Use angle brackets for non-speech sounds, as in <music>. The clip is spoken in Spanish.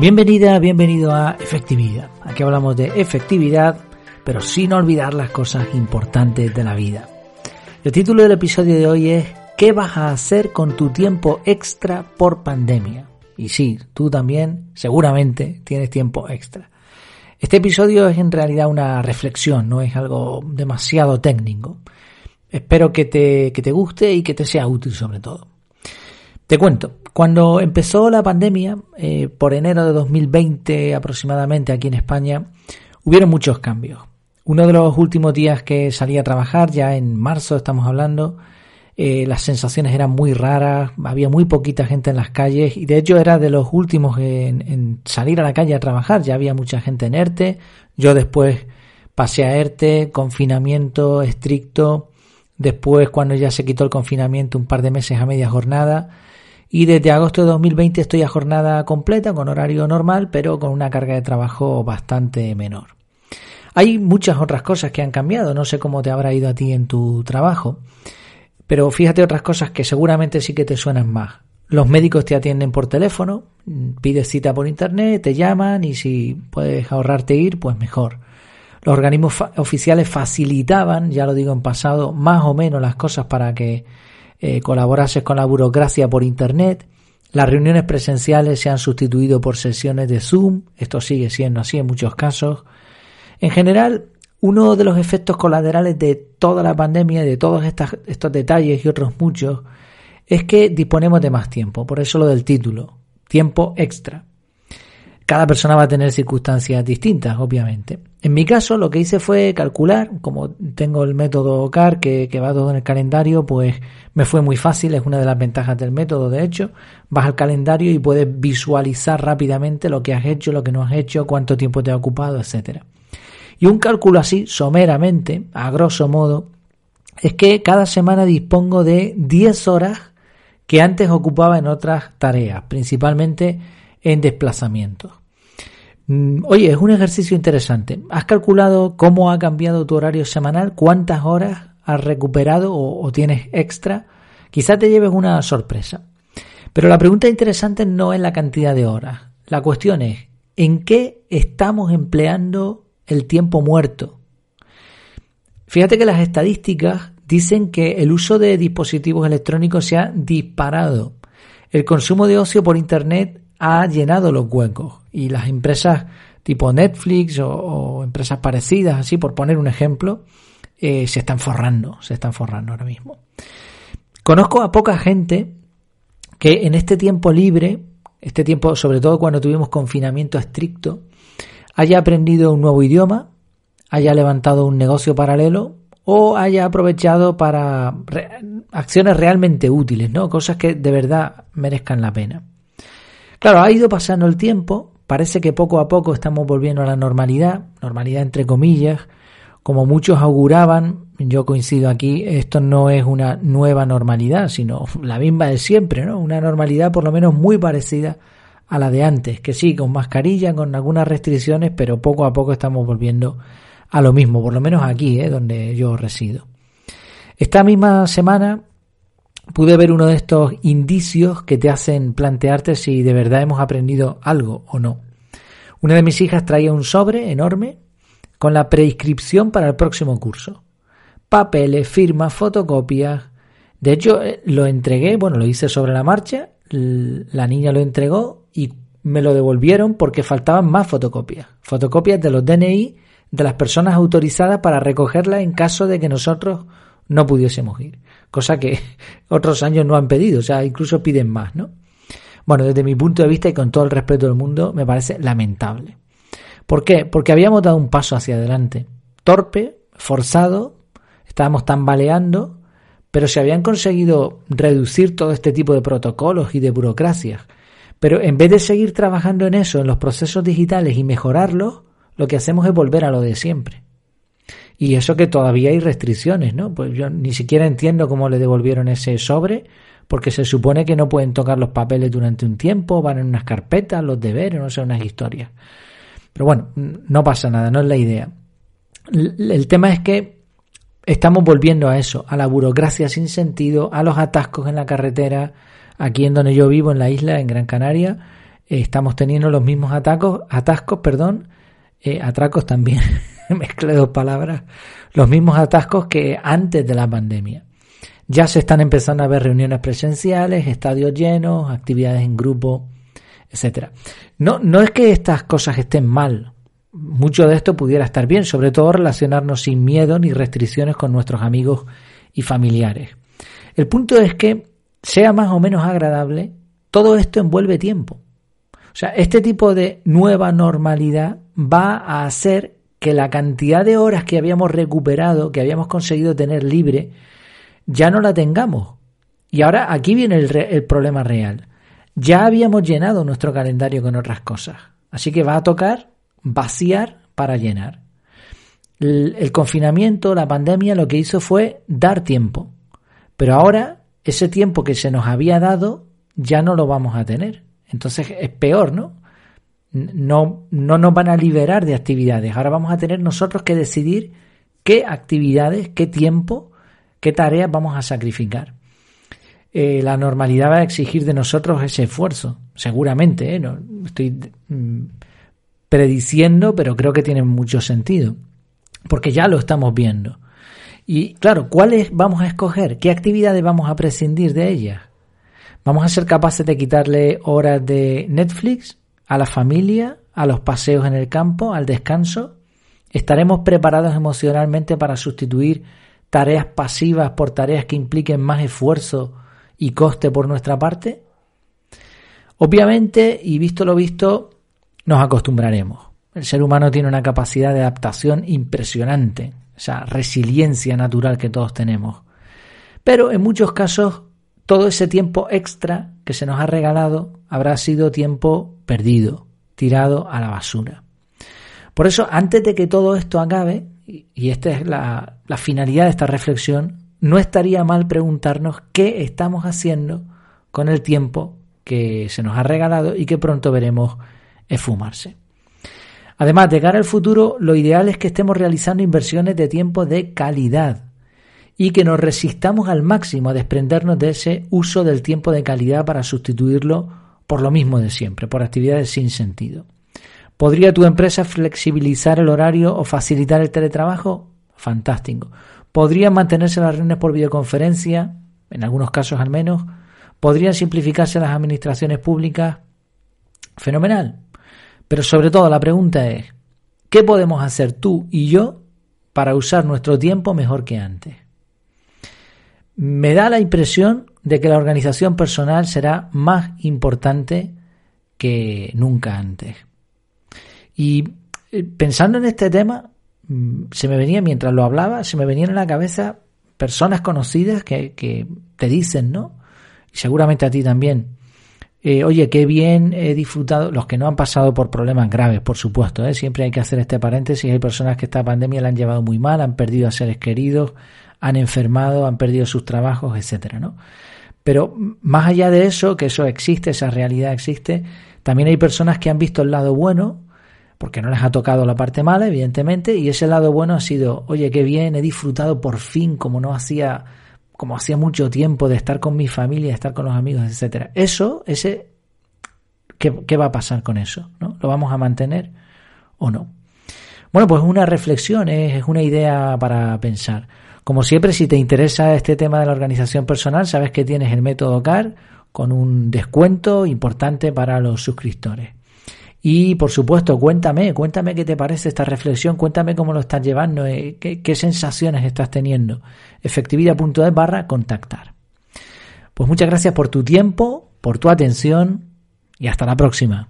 Bienvenida, bienvenido a Efectividad. Aquí hablamos de efectividad, pero sin olvidar las cosas importantes de la vida. El título del episodio de hoy es ¿Qué vas a hacer con tu tiempo extra por pandemia? Y sí, tú también seguramente tienes tiempo extra. Este episodio es en realidad una reflexión, no es algo demasiado técnico. Espero que te, que te guste y que te sea útil sobre todo. Te cuento, cuando empezó la pandemia, eh, por enero de 2020 aproximadamente aquí en España, hubieron muchos cambios. Uno de los últimos días que salí a trabajar, ya en marzo estamos hablando, eh, las sensaciones eran muy raras, había muy poquita gente en las calles y de hecho era de los últimos en, en salir a la calle a trabajar, ya había mucha gente en ERTE, yo después pasé a ERTE, confinamiento estricto, después cuando ya se quitó el confinamiento un par de meses a media jornada, y desde agosto de 2020 estoy a jornada completa con horario normal, pero con una carga de trabajo bastante menor. Hay muchas otras cosas que han cambiado, no sé cómo te habrá ido a ti en tu trabajo, pero fíjate otras cosas que seguramente sí que te suenan más. Los médicos te atienden por teléfono, pides cita por internet, te llaman y si puedes ahorrarte ir, pues mejor. Los organismos oficiales facilitaban, ya lo digo en pasado, más o menos las cosas para que eh, colaborases con la burocracia por Internet. Las reuniones presenciales se han sustituido por sesiones de Zoom, esto sigue siendo así en muchos casos. En general, uno de los efectos colaterales de toda la pandemia, de todos estos detalles y otros muchos, es que disponemos de más tiempo, por eso lo del título, tiempo extra. Cada persona va a tener circunstancias distintas, obviamente. En mi caso, lo que hice fue calcular, como tengo el método CAR que, va todo en el calendario, pues me fue muy fácil, es una de las ventajas del método, de hecho. Vas al calendario y puedes visualizar rápidamente lo que has hecho, lo que no has hecho, cuánto tiempo te ha ocupado, etcétera. Y un cálculo así, someramente, a grosso modo, es que cada semana dispongo de 10 horas que antes ocupaba en otras tareas, principalmente en desplazamientos. Mm, oye, es un ejercicio interesante. ¿Has calculado cómo ha cambiado tu horario semanal? ¿Cuántas horas has recuperado o, tienes extra? Quizá te lleves una sorpresa. Pero la pregunta interesante no es la cantidad de horas. La cuestión es, ¿en qué estamos empleando el tiempo muerto? Fíjate que las estadísticas dicen que el uso de dispositivos electrónicos se ha disparado. El consumo de ocio por Internet ha llenado los huecos y las empresas tipo Netflix o, empresas parecidas, así por poner un ejemplo, eh, se están forrando, se están forrando ahora mismo. Conozco a poca gente que en este tiempo libre, este tiempo, sobre todo cuando tuvimos confinamiento estricto, haya aprendido un nuevo idioma, haya levantado un negocio paralelo o haya aprovechado para acciones realmente útiles, ¿no? Cosas que de verdad merezcan la pena. Claro, ha ido pasando el tiempo, parece que poco a poco estamos volviendo a la normalidad, normalidad entre comillas, como muchos auguraban, yo coincido aquí, esto no es una nueva normalidad, sino la misma de siempre, ¿no? Una normalidad por lo menos muy parecida a la de antes, que sí, con mascarilla, con algunas restricciones, pero poco a poco estamos volviendo a lo mismo, por lo menos aquí, ¿eh? donde yo resido. Esta misma semana pude ver uno de estos indicios que te hacen plantearte si de verdad hemos aprendido algo o no. Una de mis hijas traía un sobre enorme con la preinscripción para el próximo curso. Papeles, firmas, fotocopias. De hecho, eh, lo entregué, bueno, lo hice sobre la marcha, la niña lo entregó y me lo devolvieron porque faltaban más fotocopias. Fotocopias de los DNI de las personas autorizadas para recogerla en caso de que nosotros no pudiésemos ir cosa que <laughs> otros años no han pedido, o sea, incluso piden más, ¿no? Bueno, desde mi punto de vista y con todo el respeto del mundo, me parece lamentable. ¿Por qué? Porque habíamos dado un paso hacia adelante, torpe, forzado, estábamos tambaleando, pero se habían conseguido reducir todo este tipo de protocolos y de burocracias. Pero en vez de seguir trabajando en eso, en los procesos digitales y mejorarlos, lo que hacemos es volver a lo de siempre. Y eso que todavía hay restricciones, ¿no? Pues yo ni siquiera entiendo cómo le devolvieron ese sobre, porque se supone que no pueden tocar los papeles durante un tiempo, van en unas carpetas, los deberes, no sé, unas historias. Pero bueno, no pasa nada, no es la idea. El tema es que estamos volviendo a eso, a la burocracia sin sentido, a los atascos en la carretera, aquí en donde yo vivo, en la isla, en Gran Canaria, estamos teniendo los mismos atacos, atascos, perdón, eh, atracos también, <laughs> <laughs> mezclé dos palabras, los mismos atascos que antes de la pandemia. Ya se están empezando a ver reuniones presenciales, estadios llenos, actividades en grupo, etcétera. No, no es que estas cosas estén mal. Mucho de esto pudiera estar bien, sobre todo relacionarnos sin miedo ni restricciones con nuestros amigos y familiares. El punto es que, sea más o menos agradable, todo esto envuelve tiempo. O sea, este tipo de nueva normalidad va a hacer que la cantidad de horas que habíamos recuperado, que habíamos conseguido tener libre, ya no la tengamos. Y ahora aquí viene el, problema real. Ya habíamos llenado nuestro calendario con otras cosas. Así que va a tocar vaciar para llenar. el confinamiento, la pandemia, lo que hizo fue dar tiempo. Pero ahora ese tiempo que se nos había dado ya no lo vamos a tener. Entonces es peor, ¿no? No, no nos van a liberar de actividades. Ahora vamos a tener nosotros que decidir qué actividades, qué tiempo, qué tareas vamos a sacrificar. Eh, la normalidad va a exigir de nosotros ese esfuerzo, seguramente. ¿eh? No, estoy mm, prediciendo, pero creo que tiene mucho sentido, porque ya lo estamos viendo. Y claro, ¿cuáles vamos a escoger? ¿Qué actividades vamos a prescindir de ellas? ¿Vamos a ser capaces de quitarle horas de Netflix a la familia, a los paseos en el campo, al descanso? ¿Estaremos preparados emocionalmente para sustituir tareas pasivas por tareas que impliquen más esfuerzo y coste por nuestra parte? Obviamente, y visto lo visto, nos acostumbraremos. El ser humano tiene una capacidad de adaptación impresionante, esa resiliencia natural que todos tenemos. Pero en muchos casos todo ese tiempo extra que se nos ha regalado habrá sido tiempo perdido, tirado a la basura. Por eso, antes de que todo esto acabe, y esta es la, finalidad de esta reflexión, no estaría mal preguntarnos qué estamos haciendo con el tiempo que se nos ha regalado y que pronto veremos esfumarse. Además, de cara al futuro, lo ideal es que estemos realizando inversiones de tiempo de calidad, y que nos resistamos al máximo a desprendernos de ese uso del tiempo de calidad para sustituirlo por lo mismo de siempre, por actividades sin sentido. ¿Podría tu empresa flexibilizar el horario o facilitar el teletrabajo? Fantástico. ¿Podrían mantenerse las reuniones por videoconferencia? En algunos casos al menos. ¿Podrían simplificarse las administraciones públicas? Fenomenal. Pero sobre todo la pregunta es, ¿qué podemos hacer tú y yo para usar nuestro tiempo mejor que antes? Me da la impresión de que la organización personal será más importante que nunca antes. Y eh, pensando en este tema, mm, se me venía, mientras lo hablaba, se me venían en la cabeza personas conocidas que, que te dicen, ¿no? Y seguramente a ti también. Eh, oye, qué bien he disfrutado, los que no han pasado por problemas graves, por supuesto, ¿eh? siempre hay que hacer este paréntesis, hay personas que esta pandemia la han llevado muy mal, han perdido a seres queridos, han enfermado, han perdido sus trabajos, etcétera, ¿no? Pero más allá de eso, que eso existe, esa realidad existe, también hay personas que han visto el lado bueno, porque no les ha tocado la parte mala, evidentemente, y ese lado bueno ha sido, oye, qué bien, he disfrutado por fin, como no hacía, como hacía mucho tiempo de estar con mi familia, de estar con los amigos, etcétera. Eso, ese, ¿qué, ¿qué va a pasar con eso? ¿no? ¿Lo vamos a mantener o no? Bueno, pues una reflexión, es una idea para pensar. Como siempre, si te interesa este tema de la organización personal, sabes que tienes el método CAR con un descuento importante para los suscriptores. Y por supuesto, cuéntame, cuéntame qué te parece esta reflexión, cuéntame cómo lo estás llevando, eh, qué, qué sensaciones estás teniendo. Efectividad.es barra contactar. Pues muchas gracias por tu tiempo, por tu atención y hasta la próxima.